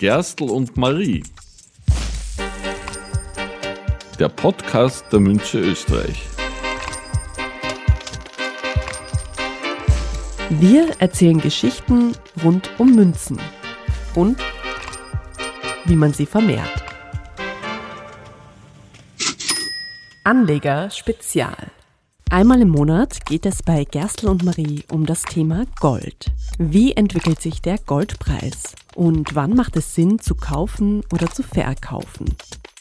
Gerstl und Marie. Der Podcast der Münze Österreich. Wir erzählen Geschichten rund um Münzen und wie man sie vermehrt. Anleger Spezial. Einmal im Monat geht es bei Gerstl und Marie um das Thema Gold. Wie entwickelt sich der Goldpreis? Und wann macht es Sinn zu kaufen oder zu verkaufen?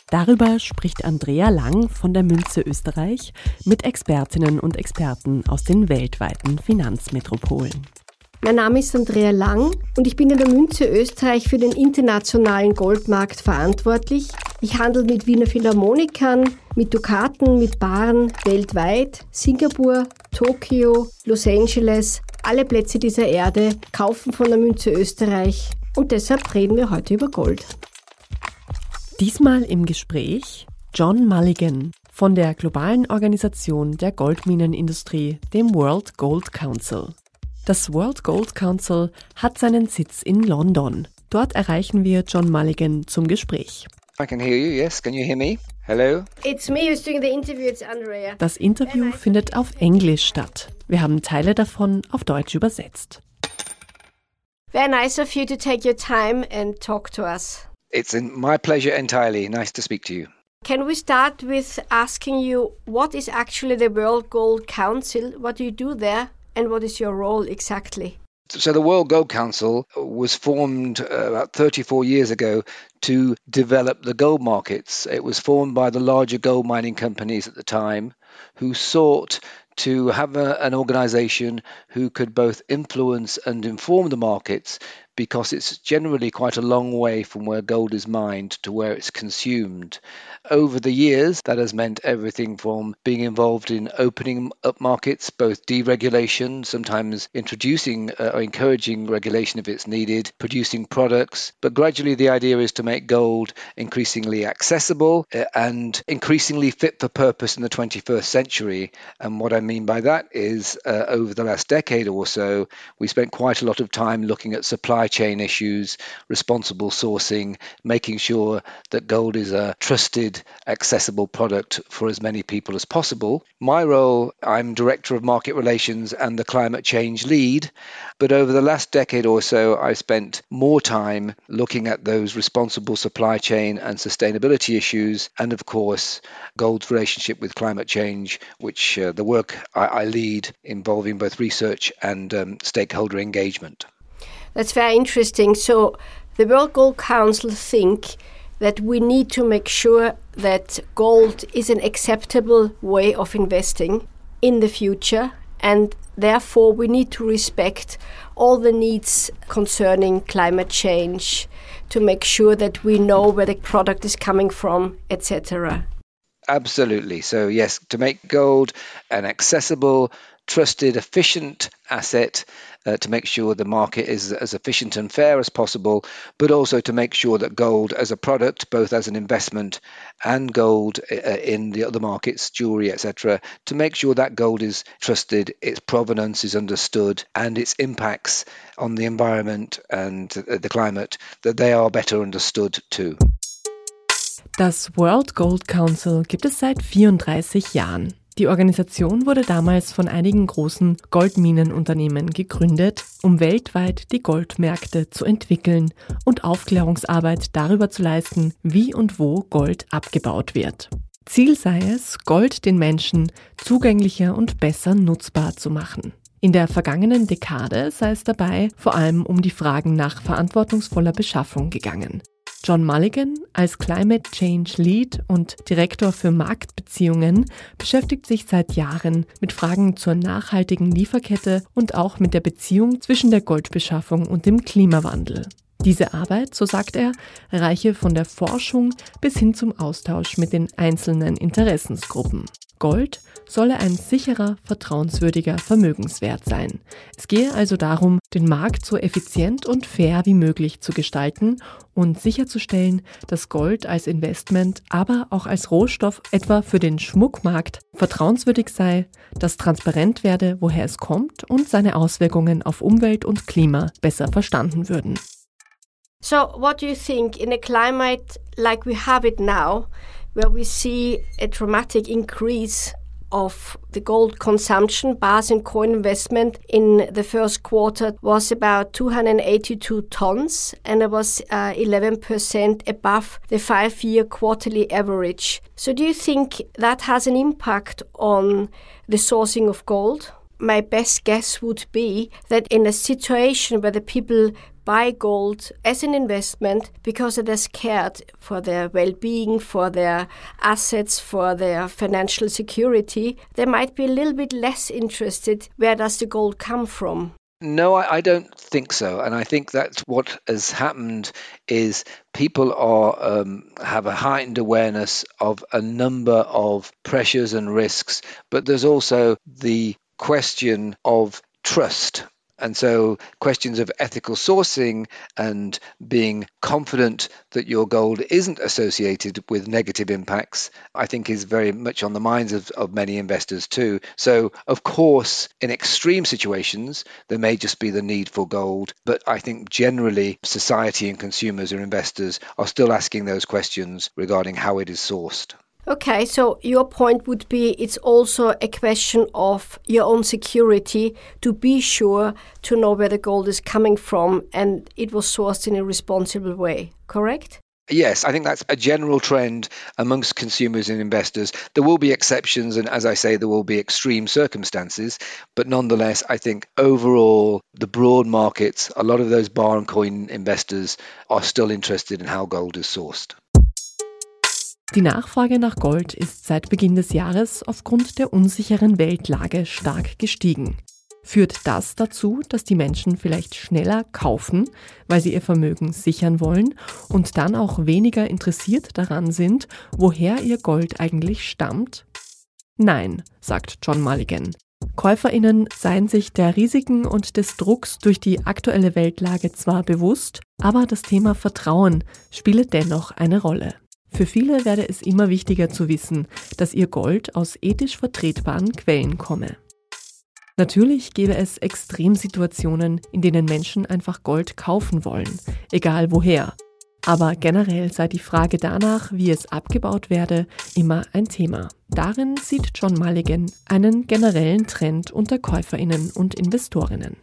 Darüber spricht Andrea Lang von der Münze Österreich mit Expertinnen und Experten aus den weltweiten Finanzmetropolen. Mein Name ist Andrea Lang und ich bin in der Münze Österreich für den internationalen Goldmarkt verantwortlich. Ich handle mit Wiener Philharmonikern, mit Dukaten, mit Baren weltweit, Singapur, Tokio, Los Angeles, alle Plätze dieser Erde kaufen von der Münze Österreich und deshalb reden wir heute über Gold. Diesmal im Gespräch John Mulligan von der globalen Organisation der Goldminenindustrie, dem World Gold Council. Das World Gold Council hat seinen Sitz in London. Dort erreichen wir John Mulligan zum Gespräch. I can hear you. Yes, can you hear me? Hello? It's me who's doing the interview, it's Andrea. Das Interview findet auf Englisch statt. Wir haben Teile davon auf Deutsch übersetzt. Very nice of you to take your time and talk to us. It's in my pleasure entirely. Nice to speak to you. Can we start with asking you what is actually the World Gold Council? What do you do there? And what is your role exactly? So, the World Gold Council was formed uh, about 34 years ago to develop the gold markets. It was formed by the larger gold mining companies at the time who sought to have a, an organization who could both influence and inform the markets because it's generally quite a long way from where gold is mined to where it's consumed. Over the years, that has meant everything from being involved in opening up markets, both deregulation, sometimes introducing uh, or encouraging regulation if it's needed, producing products. But gradually, the idea is to make gold increasingly accessible uh, and increasingly fit for purpose in the 21st century. And what I mean by that is uh, over the last decade or so, we spent quite a lot of time looking at supply chain issues, responsible sourcing, making sure that gold is a trusted, accessible product for as many people as possible. My role, I'm Director of Market Relations and the Climate Change Lead, but over the last decade or so, I've spent more time looking at those responsible supply chain and sustainability issues, and of course, gold's relationship with climate change, which uh, the work I, I, lead involving both research and um, stakeholder engagement. That's very interesting. So, the World Gold Council think that we need to make sure that gold is an acceptable way of investing in the future and therefore we need to respect all the needs concerning climate change to make sure that we know where the product is coming from etc absolutely so yes to make gold an accessible trusted efficient asset uh, to make sure the market is as efficient and fair as possible, but also to make sure that gold as a product, both as an investment and gold uh, in the other markets, jewelry, etc., to make sure that gold is trusted, its provenance is understood, and its impacts on the environment and uh, the climate, that they are better understood too. Das World Gold Council gibt es seit 34 Jahren. Die Organisation wurde damals von einigen großen Goldminenunternehmen gegründet, um weltweit die Goldmärkte zu entwickeln und Aufklärungsarbeit darüber zu leisten, wie und wo Gold abgebaut wird. Ziel sei es, Gold den Menschen zugänglicher und besser nutzbar zu machen. In der vergangenen Dekade sei es dabei vor allem um die Fragen nach verantwortungsvoller Beschaffung gegangen. John Mulligan als Climate Change Lead und Direktor für Marktbeziehungen beschäftigt sich seit Jahren mit Fragen zur nachhaltigen Lieferkette und auch mit der Beziehung zwischen der Goldbeschaffung und dem Klimawandel. Diese Arbeit, so sagt er, reiche von der Forschung bis hin zum Austausch mit den einzelnen Interessensgruppen. Gold solle ein sicherer, vertrauenswürdiger Vermögenswert sein. Es gehe also darum, den Markt so effizient und fair wie möglich zu gestalten und sicherzustellen, dass Gold als Investment, aber auch als Rohstoff etwa für den Schmuckmarkt vertrauenswürdig sei, dass transparent werde, woher es kommt und seine Auswirkungen auf Umwelt und Klima besser verstanden würden. So, what do you think in a climate like we have it now, where we see a dramatic increase of the gold consumption, bars and coin investment in the first quarter was about 282 tons, and it was uh, 11% above the five year quarterly average. So, do you think that has an impact on the sourcing of gold? My best guess would be that in a situation where the people buy gold as an investment because they're scared for their well being, for their assets, for their financial security, they might be a little bit less interested where does the gold come from. No, I, I, don't think so, and I think that what has happened is people are um, have a heightened awareness of a number of pressures and risks, but there's also the question of trust and so, questions of ethical sourcing and being confident that your gold isn't associated with negative impacts, I think, is very much on the minds of, of many investors too. So, of course, in extreme situations, there may just be the need for gold. But I think generally, society and consumers or investors are still asking those questions regarding how it is sourced. Okay, so your point would be it's also a question of your own security to be sure to know where the gold is coming from and it was sourced in a responsible way, correct? Yes, I think that's a general trend amongst consumers and investors. There will be exceptions, and as I say, there will be extreme circumstances. But nonetheless, I think overall, the broad markets, a lot of those bar and coin investors are still interested in how gold is sourced. Die Nachfrage nach Gold ist seit Beginn des Jahres aufgrund der unsicheren Weltlage stark gestiegen. Führt das dazu, dass die Menschen vielleicht schneller kaufen, weil sie ihr Vermögen sichern wollen und dann auch weniger interessiert daran sind, woher ihr Gold eigentlich stammt? Nein, sagt John Mulligan. Käuferinnen seien sich der Risiken und des Drucks durch die aktuelle Weltlage zwar bewusst, aber das Thema Vertrauen spiele dennoch eine Rolle. Für viele werde es immer wichtiger zu wissen, dass ihr Gold aus ethisch vertretbaren Quellen komme. Natürlich gäbe es Extremsituationen, in denen Menschen einfach Gold kaufen wollen, egal woher. Aber generell sei die Frage danach, wie es abgebaut werde, immer ein Thema. Darin sieht John Mulligan einen generellen Trend unter Käuferinnen und Investorinnen.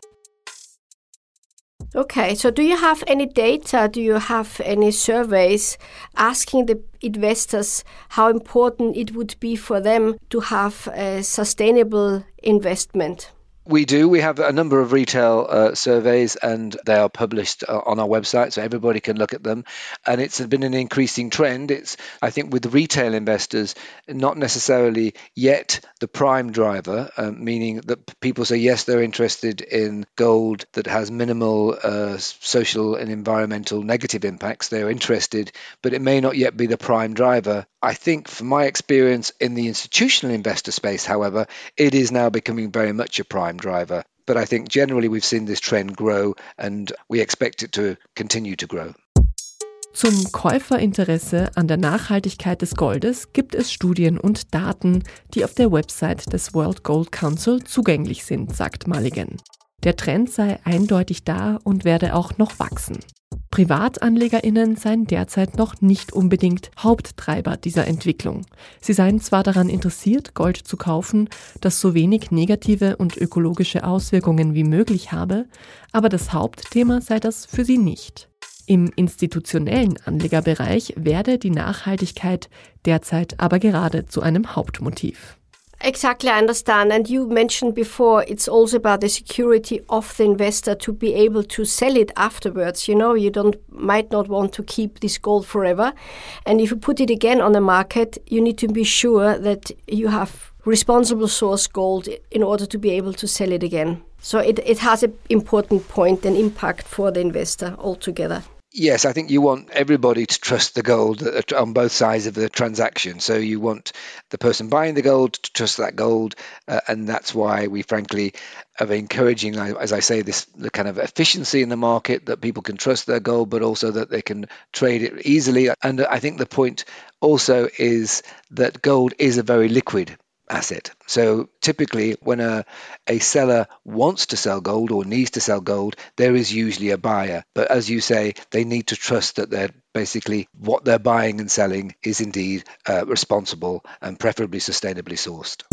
Okay, so do you have any data? Do you have any surveys asking the investors how important it would be for them to have a sustainable investment? We do. We have a number of retail uh, surveys, and they are published uh, on our website, so everybody can look at them. And it's been an increasing trend. It's, I think, with retail investors, not necessarily yet the prime driver, uh, meaning that people say yes, they're interested in gold that has minimal uh, social and environmental negative impacts. They're interested, but it may not yet be the prime driver. I think, from my experience in the institutional investor space, however, it is now becoming very much a prime driver. But I think generally we've seen this trend grow and we expect it to continue to grow. Zum Käuferinteresse an der Nachhaltigkeit des Goldes gibt es Studien und Daten, die auf der Website des World Gold Council zugänglich sind, sagt Mulligan. Der Trend sei eindeutig da und werde auch noch wachsen. PrivatanlegerInnen seien derzeit noch nicht unbedingt Haupttreiber dieser Entwicklung. Sie seien zwar daran interessiert, Gold zu kaufen, das so wenig negative und ökologische Auswirkungen wie möglich habe, aber das Hauptthema sei das für sie nicht. Im institutionellen Anlegerbereich werde die Nachhaltigkeit derzeit aber gerade zu einem Hauptmotiv. Exactly, I understand. And you mentioned before it's also about the security of the investor to be able to sell it afterwards. You know, you don't might not want to keep this gold forever. And if you put it again on the market, you need to be sure that you have responsible source gold in order to be able to sell it again. So it, it has an important point and impact for the investor altogether. Yes, I think you want everybody to trust the gold on both sides of the transaction. So you want the person buying the gold to trust that gold, uh, and that's why we frankly are encouraging, as I say, this the kind of efficiency in the market that people can trust their gold, but also that they can trade it easily. And I think the point also is that gold is a very liquid asset. So typically, when a, a seller wants to sell gold or needs to sell gold, there is usually a buyer. But as you say, they need to trust that they're basically what they're buying and selling is indeed uh, responsible and preferably sustainably sourced.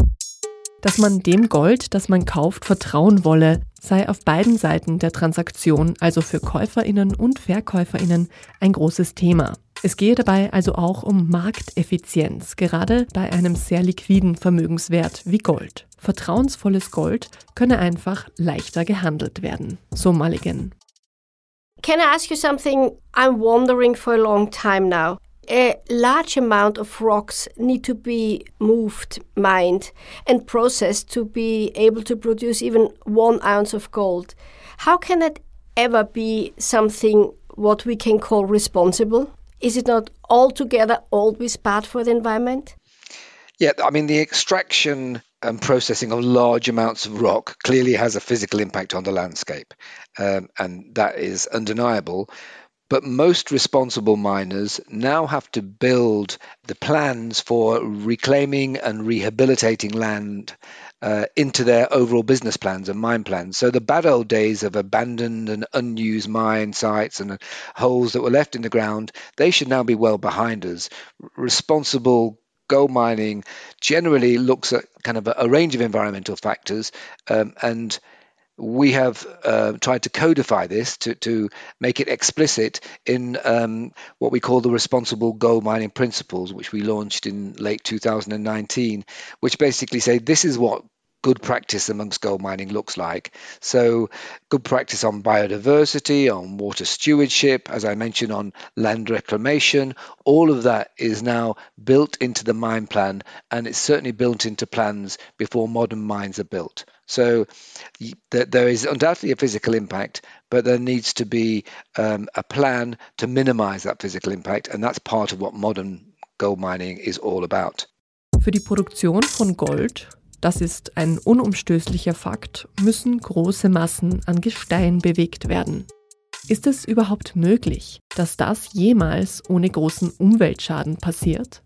Dass man dem Gold, das man kauft, vertrauen wolle, sei auf beiden Seiten der Transaktion, also für Käuferinnen und Verkäuferinnen, ein großes Thema. Es gehe dabei also auch um Markteffizienz, gerade bei einem sehr liquiden Vermögenswert wie Gold. Vertrauensvolles Gold könne einfach leichter gehandelt werden, so Mulligan. Can I ask you something I'm wondering for a long time now? a large amount of rocks need to be moved, mined, and processed to be able to produce even one ounce of gold. How can that ever be something what we can call responsible? Is it not altogether always bad for the environment? Yeah, I mean, the extraction and processing of large amounts of rock clearly has a physical impact on the landscape, um, and that is undeniable. But most responsible miners now have to build the plans for reclaiming and rehabilitating land uh, into their overall business plans and mine plans. So the bad old days of abandoned and unused mine sites and holes that were left in the ground, they should now be well behind us. Responsible gold mining generally looks at kind of a, a range of environmental factors um, and we have uh, tried to codify this to, to make it explicit in um, what we call the responsible gold mining principles, which we launched in late 2019, which basically say this is what good practice amongst gold mining looks like. So, good practice on biodiversity, on water stewardship, as I mentioned, on land reclamation, all of that is now built into the mine plan, and it's certainly built into plans before modern mines are built. So there is undoubtedly a physical impact, but there needs to be um, a plan to minimize that physical impact, and that's part of what modern gold mining is all about. Für die Produktion von Gold, das ist ein unumstößlicher Fakt, müssen große Massen an Gestein bewegt werden. Ist es überhaupt möglich, dass das jemals ohne großen Umweltschaden passiert?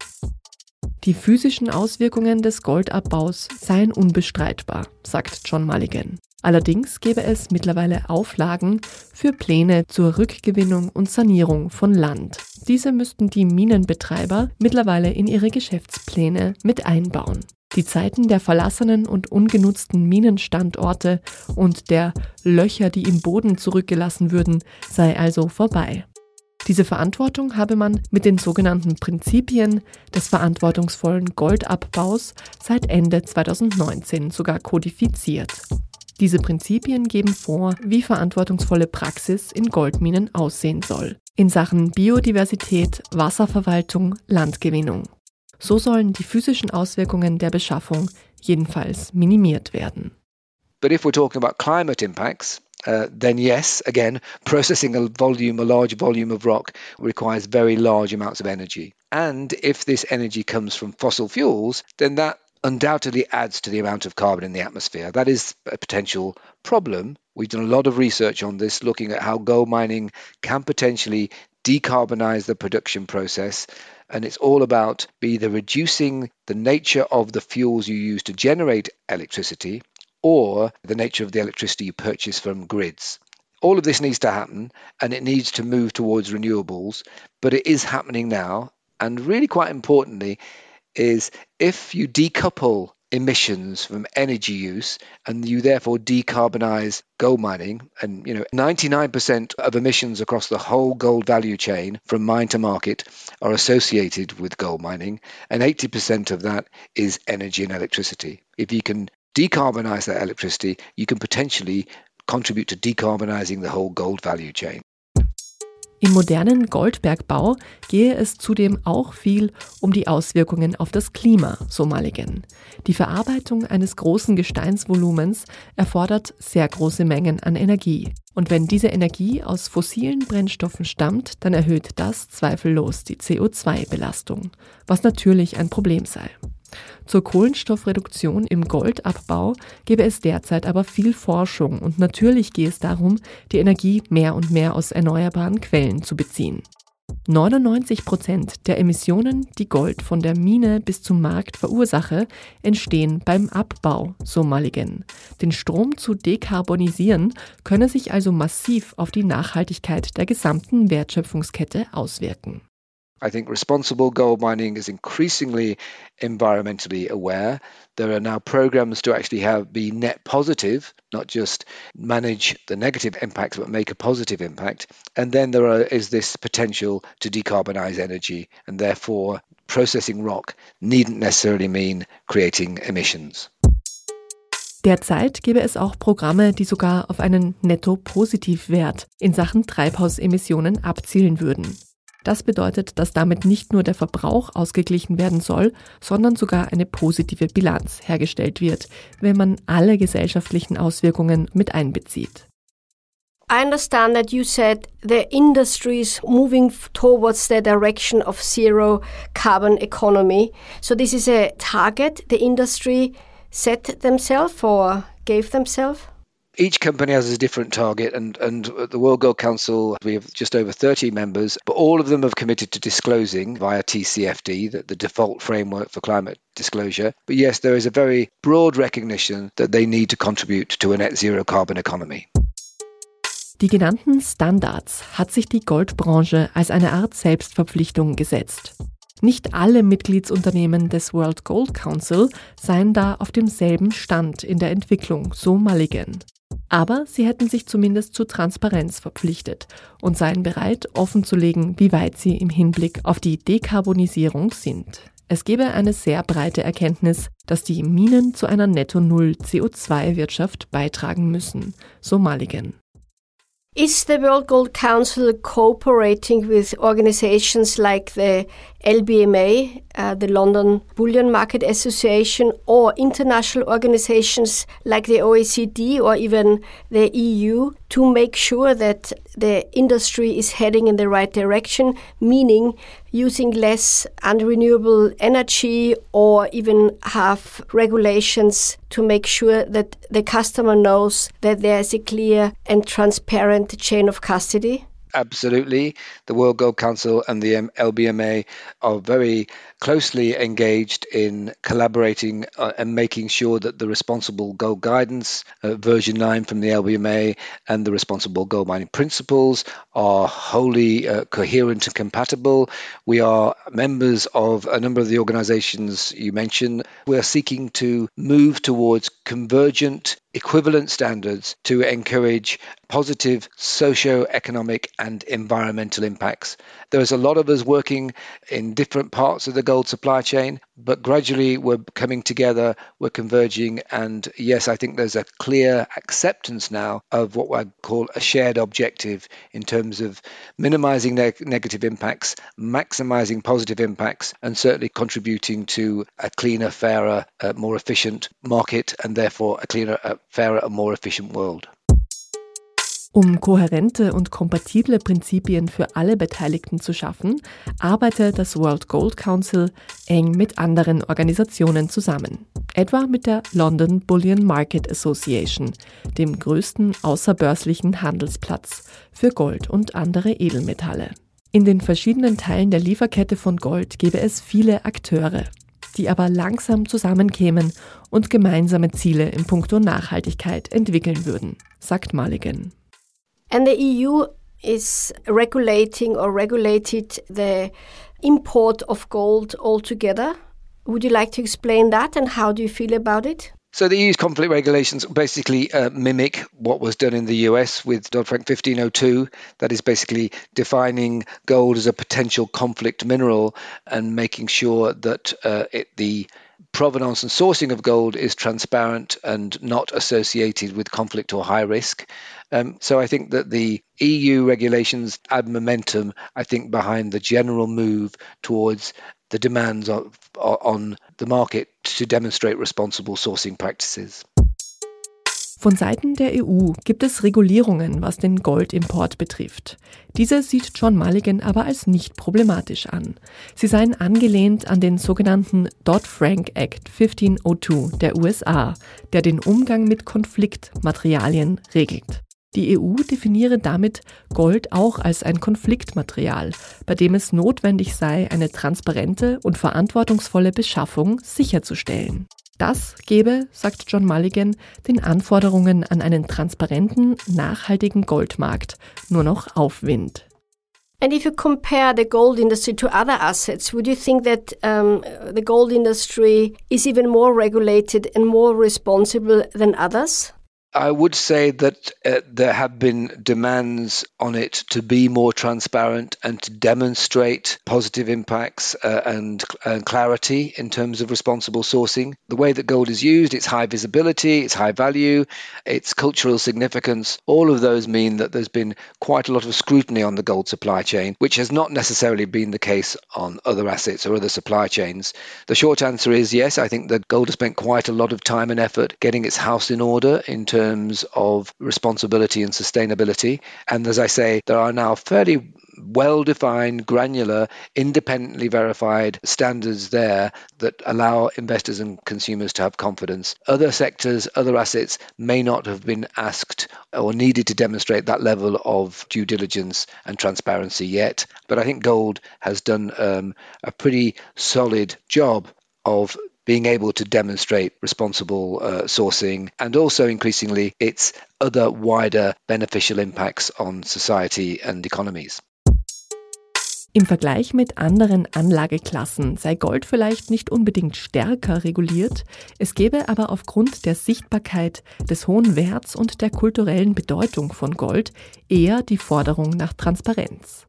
Die physischen Auswirkungen des Goldabbaus seien unbestreitbar, sagt John Mulligan. Allerdings gäbe es mittlerweile Auflagen für Pläne zur Rückgewinnung und Sanierung von Land. Diese müssten die Minenbetreiber mittlerweile in ihre Geschäftspläne mit einbauen. Die Zeiten der verlassenen und ungenutzten Minenstandorte und der Löcher, die im Boden zurückgelassen würden, sei also vorbei. Diese Verantwortung habe man mit den sogenannten Prinzipien des verantwortungsvollen Goldabbaus seit Ende 2019 sogar kodifiziert. Diese Prinzipien geben vor, wie verantwortungsvolle Praxis in Goldminen aussehen soll. In Sachen Biodiversität, Wasserverwaltung, Landgewinnung. So sollen die physischen Auswirkungen der Beschaffung jedenfalls minimiert werden. But if we're talking about climate impacts, uh, then yes, again, processing a volume, a large volume of rock requires very large amounts of energy. And if this energy comes from fossil fuels, then that undoubtedly adds to the amount of carbon in the atmosphere. That is a potential problem. We've done a lot of research on this, looking at how gold mining can potentially decarbonize the production process. And it's all about either reducing the nature of the fuels you use to generate electricity or the nature of the electricity you purchase from grids. All of this needs to happen and it needs to move towards renewables, but it is happening now. And really, quite importantly, is if you decouple emissions from energy use and you therefore decarbonize gold mining and you know 99% of emissions across the whole gold value chain from mine to market are associated with gold mining and 80% of that is energy and electricity if you can decarbonize that electricity, you can potentially contribute to decarbonizing the whole gold value chain. Im modernen Goldbergbau gehe es zudem auch viel um die Auswirkungen auf das Klima, so Mulligan. Die Verarbeitung eines großen Gesteinsvolumens erfordert sehr große Mengen an Energie. Und wenn diese Energie aus fossilen Brennstoffen stammt, dann erhöht das zweifellos die CO2-Belastung, was natürlich ein Problem sei. Zur Kohlenstoffreduktion im Goldabbau gäbe es derzeit aber viel Forschung und natürlich gehe es darum, die Energie mehr und mehr aus erneuerbaren Quellen zu beziehen. 99 Prozent der Emissionen, die Gold von der Mine bis zum Markt verursache, entstehen beim Abbau, so Mulligan. Den Strom zu dekarbonisieren könne sich also massiv auf die Nachhaltigkeit der gesamten Wertschöpfungskette auswirken. I think responsible gold mining is increasingly environmentally aware. There are now programs to actually have be net positive, not just manage the negative impacts, but make a positive impact. And then there are, is this potential to decarbonize energy, and therefore processing rock needn't necessarily mean creating emissions. Derzeit gäbe es auch Programme, die sogar auf einen Netto-Positivwert in Sachen Treibhausemissionen abzielen würden. Das bedeutet, dass damit nicht nur der Verbrauch ausgeglichen werden soll, sondern sogar eine positive Bilanz hergestellt wird, wenn man alle gesellschaftlichen Auswirkungen mit einbezieht. I understand that you said the industry is moving towards the direction of zero carbon economy. So this is a target the industry set themselves or gave themselves? Each company has a different target, and, and the World Gold Council, we have just over 30 members, but all of them have committed to disclosing via TCFD, the, the default framework for climate disclosure. But yes, there is a very broad recognition that they need to contribute to a net zero carbon economy. Die genannten Standards hat sich die Goldbranche als eine Art Selbstverpflichtung gesetzt. Nicht alle Mitgliedsunternehmen des World Gold Council seien da auf demselben Stand in der Entwicklung, so Mulligan. Aber sie hätten sich zumindest zu Transparenz verpflichtet und seien bereit, offenzulegen, wie weit sie im Hinblick auf die Dekarbonisierung sind. Es gebe eine sehr breite Erkenntnis, dass die Minen zu einer Netto-Null-CO2-Wirtschaft beitragen müssen, so Mulligan. Is the World Gold Council cooperating with organizations like the LBMA, uh, the London Bullion Market Association, or international organizations like the OECD or even the EU to make sure that the industry is heading in the right direction, meaning using less unrenewable energy or even have regulations to make sure that the customer knows that there is a clear and transparent chain of custody? Absolutely. The World Gold Council and the LBMA are very closely engaged in collaborating uh, and making sure that the responsible gold guidance, uh, version 9 from the LBMA, and the responsible gold mining principles are wholly uh, coherent and compatible. We are members of a number of the organizations you mentioned. We are seeking to move towards convergent equivalent standards to encourage positive socio-economic and environmental impacts. There's a lot of us working in different parts of the gold supply chain, but gradually we're coming together, we're converging, and yes, I think there's a clear acceptance now of what I call a shared objective in terms of minimizing negative impacts, maximizing positive impacts, and certainly contributing to a cleaner, fairer, uh, more efficient market, and therefore a cleaner, uh, fairer, and more efficient world. Um kohärente und kompatible Prinzipien für alle Beteiligten zu schaffen, arbeitet das World Gold Council eng mit anderen Organisationen zusammen, etwa mit der London Bullion Market Association, dem größten außerbörslichen Handelsplatz für Gold und andere Edelmetalle. In den verschiedenen Teilen der Lieferkette von Gold gäbe es viele Akteure, die aber langsam zusammenkämen und gemeinsame Ziele in puncto Nachhaltigkeit entwickeln würden, sagt Mulligan. And the EU is regulating or regulated the import of gold altogether. Would you like to explain that and how do you feel about it? So the EU's conflict regulations basically uh, mimic what was done in the US with Dodd-Frank 1502. That is basically defining gold as a potential conflict mineral and making sure that uh, it, the provenance and sourcing of gold is transparent and not associated with conflict or high risk. Um, so I think that the EU regulations add momentum, I think, behind the general move towards the demands of, on the market to demonstrate responsible sourcing practices. Von Seiten der EU gibt es Regulierungen, was den Goldimport betrifft. Diese sieht John Mulligan aber als nicht problematisch an. Sie seien angelehnt an den sogenannten Dodd-Frank Act 1502 der USA, der den Umgang mit Konfliktmaterialien regelt. Die EU definiere damit Gold auch als ein Konfliktmaterial, bei dem es notwendig sei, eine transparente und verantwortungsvolle Beschaffung sicherzustellen. Das gebe, sagt John Mulligan, den Anforderungen an einen transparenten, nachhaltigen Goldmarkt nur noch Aufwind. And if you compare the gold industry to other assets, would you think that um, the gold industry is even more regulated and more responsible than others? I would say that uh, there have been demands on it to be more transparent and to demonstrate positive impacts uh, and, and, clarity in terms of responsible sourcing. The way that gold is used, its high visibility, its high value, its cultural significance, all of those mean that there's been quite a lot of scrutiny on the gold supply chain, which has not necessarily been the case on other assets or other supply chains. The short answer is yes, I think that gold has spent quite a lot of time and effort getting its house in order in terms terms of responsibility and sustainability. And as I say, there are now fairly well defined, granular, independently verified standards there that allow investors and consumers to have confidence. Other sectors, other assets may not have been asked or needed to demonstrate that level of due diligence and transparency yet. But I think gold has done um, a pretty solid job of being able to demonstrate responsible uh, sourcing and also increasingly its other wider beneficial impacts on society and economies. Im Vergleich mit anderen Anlageklassen sei Gold vielleicht nicht unbedingt stärker reguliert, es gäbe aber aufgrund der Sichtbarkeit, des hohen Werts und der kulturellen Bedeutung von Gold eher die Forderung nach Transparenz.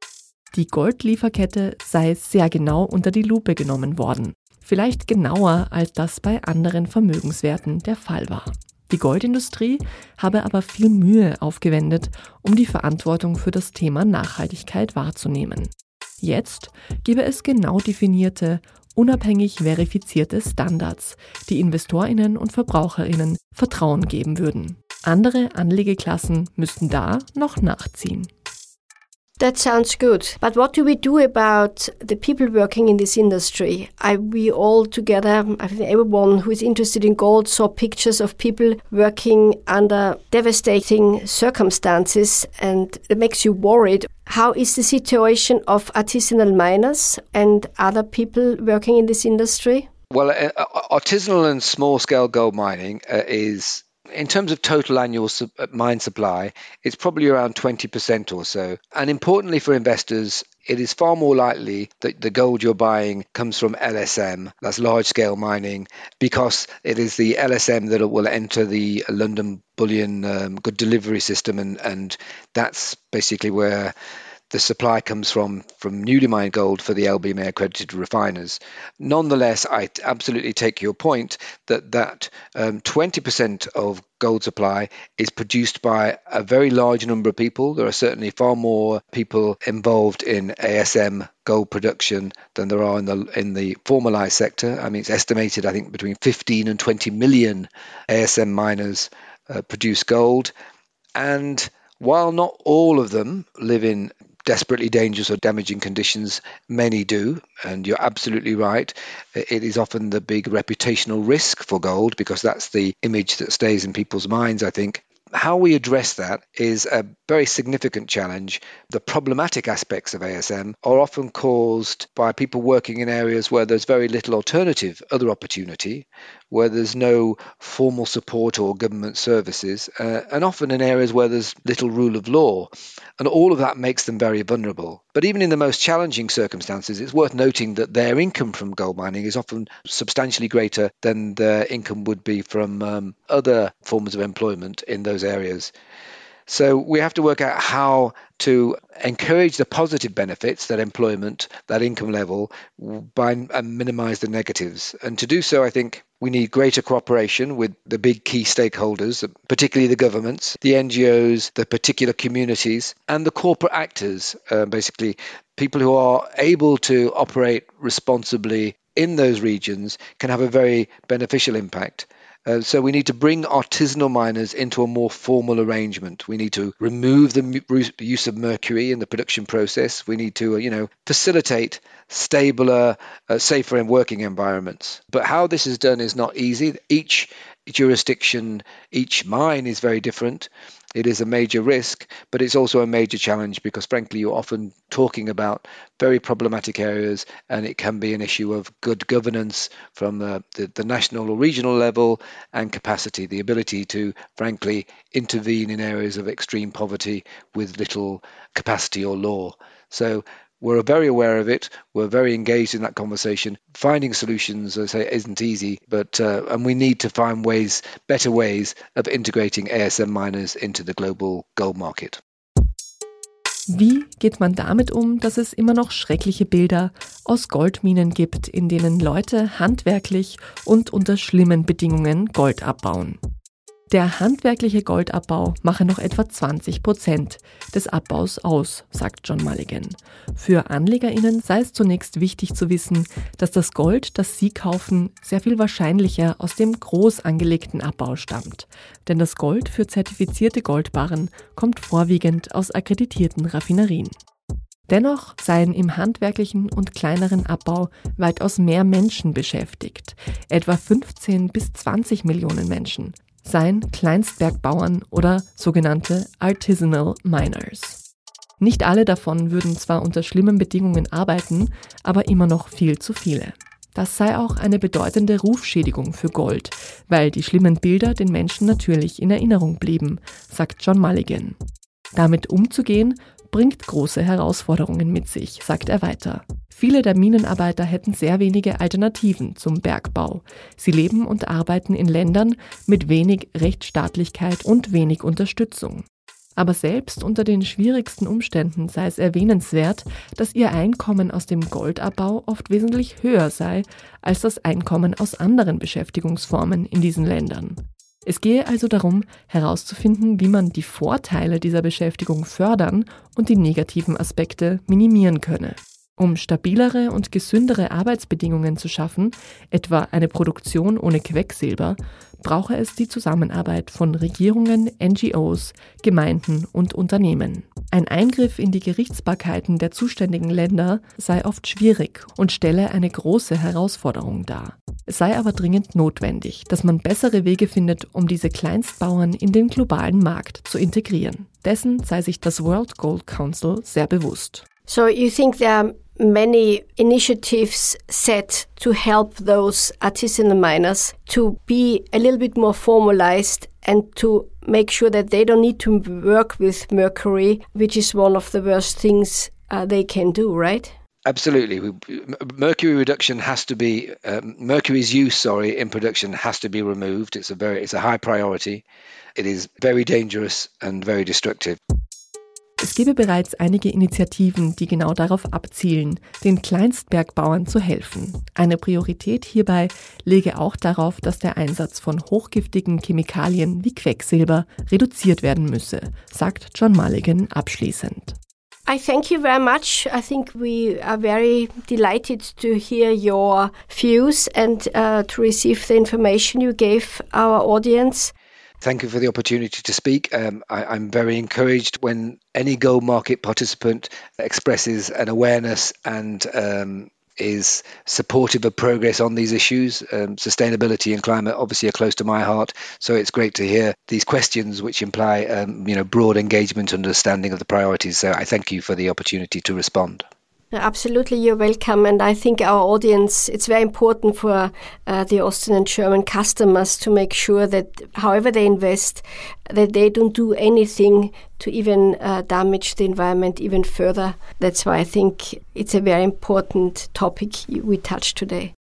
Die Goldlieferkette sei sehr genau unter die Lupe genommen worden vielleicht genauer als das bei anderen Vermögenswerten der Fall war. Die Goldindustrie habe aber viel Mühe aufgewendet, um die Verantwortung für das Thema Nachhaltigkeit wahrzunehmen. Jetzt gebe es genau definierte, unabhängig verifizierte Standards, die Investorinnen und Verbraucherinnen Vertrauen geben würden. Andere Anlegeklassen müssten da noch nachziehen. That sounds good. But what do we do about the people working in this industry? Are we all together, I think everyone who is interested in gold saw pictures of people working under devastating circumstances and it makes you worried. How is the situation of artisanal miners and other people working in this industry? Well, uh, artisanal and small scale gold mining uh, is in terms of total annual uh, mine supply, it's probably around 20% or so. And importantly for investors, it is far more likely that the gold you're buying comes from LSM, that's large scale mining, because it is the LSM that will enter the London Bullion um, good delivery system, and, and that's basically where the supply comes from from newly mined gold for the LBMA accredited refiners. Nonetheless, I absolutely take your point that that um, 20% of gold supply is produced by a very large number of people. There are certainly far more people involved in ASM gold production than there are in the in the formalized sector. I mean, it's estimated I think between 15 and 20 million ASM miners uh, produce gold, and while not all of them live in desperately dangerous or damaging conditions, many do. And you're absolutely right. It is often the big reputational risk for gold because that's the image that stays in people's minds, I think how we address that is a very significant challenge. The problematic aspects of ASM are often caused by people working in areas where there's very little alternative, other opportunity, where there's no formal support or government services, uh, and often in areas where there's little rule of law. And all of that makes them very vulnerable. But even in the most challenging circumstances, it's worth noting that their income from gold mining is often substantially greater than their income would be from um, other forms of employment in those areas. So we have to work out how to encourage the positive benefits, that employment, that income level, by and minimize the negatives. And to do so, I think we need greater cooperation with the big key stakeholders, particularly the governments, the NGOs, the particular communities, and the corporate actors, uh, basically people who are able to operate responsibly in those regions can have a very beneficial impact. Uh, so we need to bring artisanal miners into a more formal arrangement. We need to remove the use of mercury in the production process. We need to, uh, you know, facilitate stabler, uh, safer working environments. But how this is done is not easy. Each jurisdiction, each mine is very different. It is a major risk, but it's also a major challenge because, frankly, you're often talking about very problematic areas, and it can be an issue of good governance from the, the, the national or regional level and capacity, the ability to, frankly, intervene in areas of extreme poverty with little capacity or law. So we're very aware of it. We're very engaged in that conversation. Finding solutions, as I say, isn't easy, but uh, and we need to find ways, better ways of integrating ASM miners into the global gold market. Wie geht man damit um, dass es immer noch schreckliche Bilder aus Goldminen gibt, in denen Leute handwerklich und unter schlimmen Bedingungen Gold abbauen? Der handwerkliche Goldabbau mache noch etwa 20 Prozent des Abbaus aus, sagt John Mulligan. Für AnlegerInnen sei es zunächst wichtig zu wissen, dass das Gold, das sie kaufen, sehr viel wahrscheinlicher aus dem groß angelegten Abbau stammt. Denn das Gold für zertifizierte Goldbarren kommt vorwiegend aus akkreditierten Raffinerien. Dennoch seien im handwerklichen und kleineren Abbau weitaus mehr Menschen beschäftigt, etwa 15 bis 20 Millionen Menschen seien Kleinstbergbauern oder sogenannte Artisanal Miners. Nicht alle davon würden zwar unter schlimmen Bedingungen arbeiten, aber immer noch viel zu viele. Das sei auch eine bedeutende Rufschädigung für Gold, weil die schlimmen Bilder den Menschen natürlich in Erinnerung blieben, sagt John Mulligan. Damit umzugehen, bringt große Herausforderungen mit sich, sagt er weiter. Viele der Minenarbeiter hätten sehr wenige Alternativen zum Bergbau. Sie leben und arbeiten in Ländern mit wenig Rechtsstaatlichkeit und wenig Unterstützung. Aber selbst unter den schwierigsten Umständen sei es erwähnenswert, dass ihr Einkommen aus dem Goldabbau oft wesentlich höher sei als das Einkommen aus anderen Beschäftigungsformen in diesen Ländern. Es gehe also darum, herauszufinden, wie man die Vorteile dieser Beschäftigung fördern und die negativen Aspekte minimieren könne. Um stabilere und gesündere Arbeitsbedingungen zu schaffen, etwa eine Produktion ohne Quecksilber, brauche es die Zusammenarbeit von Regierungen, NGOs, Gemeinden und Unternehmen. Ein Eingriff in die Gerichtsbarkeiten der zuständigen Länder sei oft schwierig und stelle eine große Herausforderung dar. Es sei aber dringend notwendig, dass man bessere Wege findet, um diese Kleinstbauern in den globalen Markt zu integrieren. Dessen sei sich das World Gold Council sehr bewusst. So you think there many initiatives set to help those artisanal miners to be a little bit more formalized and to make sure that they don't need to work with mercury, which is one of the worst things uh, they can do, right? Absolutely, mercury reduction has to be um, mercury's use. Sorry, in production has to be removed. It's a very it's a high priority. It is very dangerous and very destructive. Gebe bereits einige Initiativen, die genau darauf abzielen, den Kleinstbergbauern zu helfen. Eine Priorität hierbei lege auch darauf, dass der Einsatz von hochgiftigen Chemikalien wie Quecksilber reduziert werden müsse, sagt John Mulligan abschließend. I thank you very much. I think we are very delighted to hear your views and uh, to receive the information you gave our audience. Thank you for the opportunity to speak. Um, I, am very encouraged when any gold market participant expresses an awareness and um, is supportive of progress on these issues. Um, sustainability and climate obviously are close to my heart, so it's great to hear these questions which imply, um, you know, broad engagement and understanding of the priorities. So I thank you for the opportunity to respond. Absolutely, you're welcome. And I think our audience, it's very important for uh, the Austrian and German customers to make sure that however they invest, that they don't do anything to even uh, damage the environment even further. That's why I think it's a very important topic we touched today.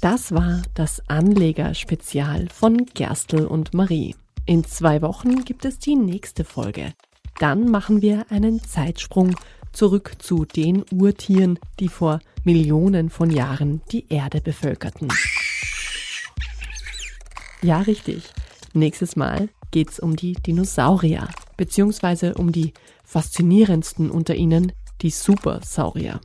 Das war das Anleger-Spezial von Gerstl und Marie. In zwei Wochen gibt es die nächste Folge. Dann machen wir einen Zeitsprung zurück zu den Urtieren, die vor Millionen von Jahren die Erde bevölkerten. Ja, richtig. Nächstes Mal geht's um die Dinosaurier, beziehungsweise um die faszinierendsten unter ihnen, die Supersaurier.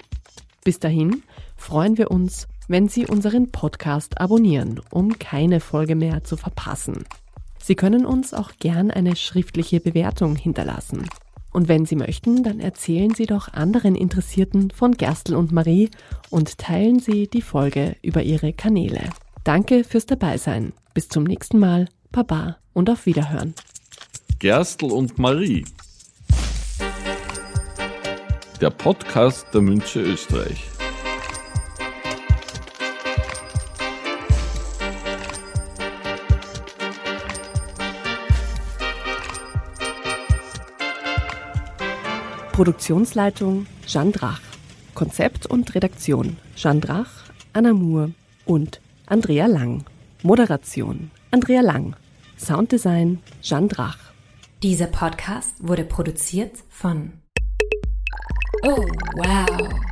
Bis dahin freuen wir uns, wenn Sie unseren Podcast abonnieren, um keine Folge mehr zu verpassen. Sie können uns auch gern eine schriftliche Bewertung hinterlassen. Und wenn Sie möchten, dann erzählen Sie doch anderen Interessierten von Gerstl und Marie und teilen Sie die Folge über Ihre Kanäle. Danke fürs Dabeisein. Bis zum nächsten Mal Baba und auf Wiederhören. Gerstl und Marie. Der Podcast der Münche Österreich. Produktionsleitung Jeanne Drach. Konzept und Redaktion Jeanne Drach, Anna Moore und Andrea Lang. Moderation Andrea Lang. Sounddesign Jeanne Drach. Dieser Podcast wurde produziert von Oh, wow.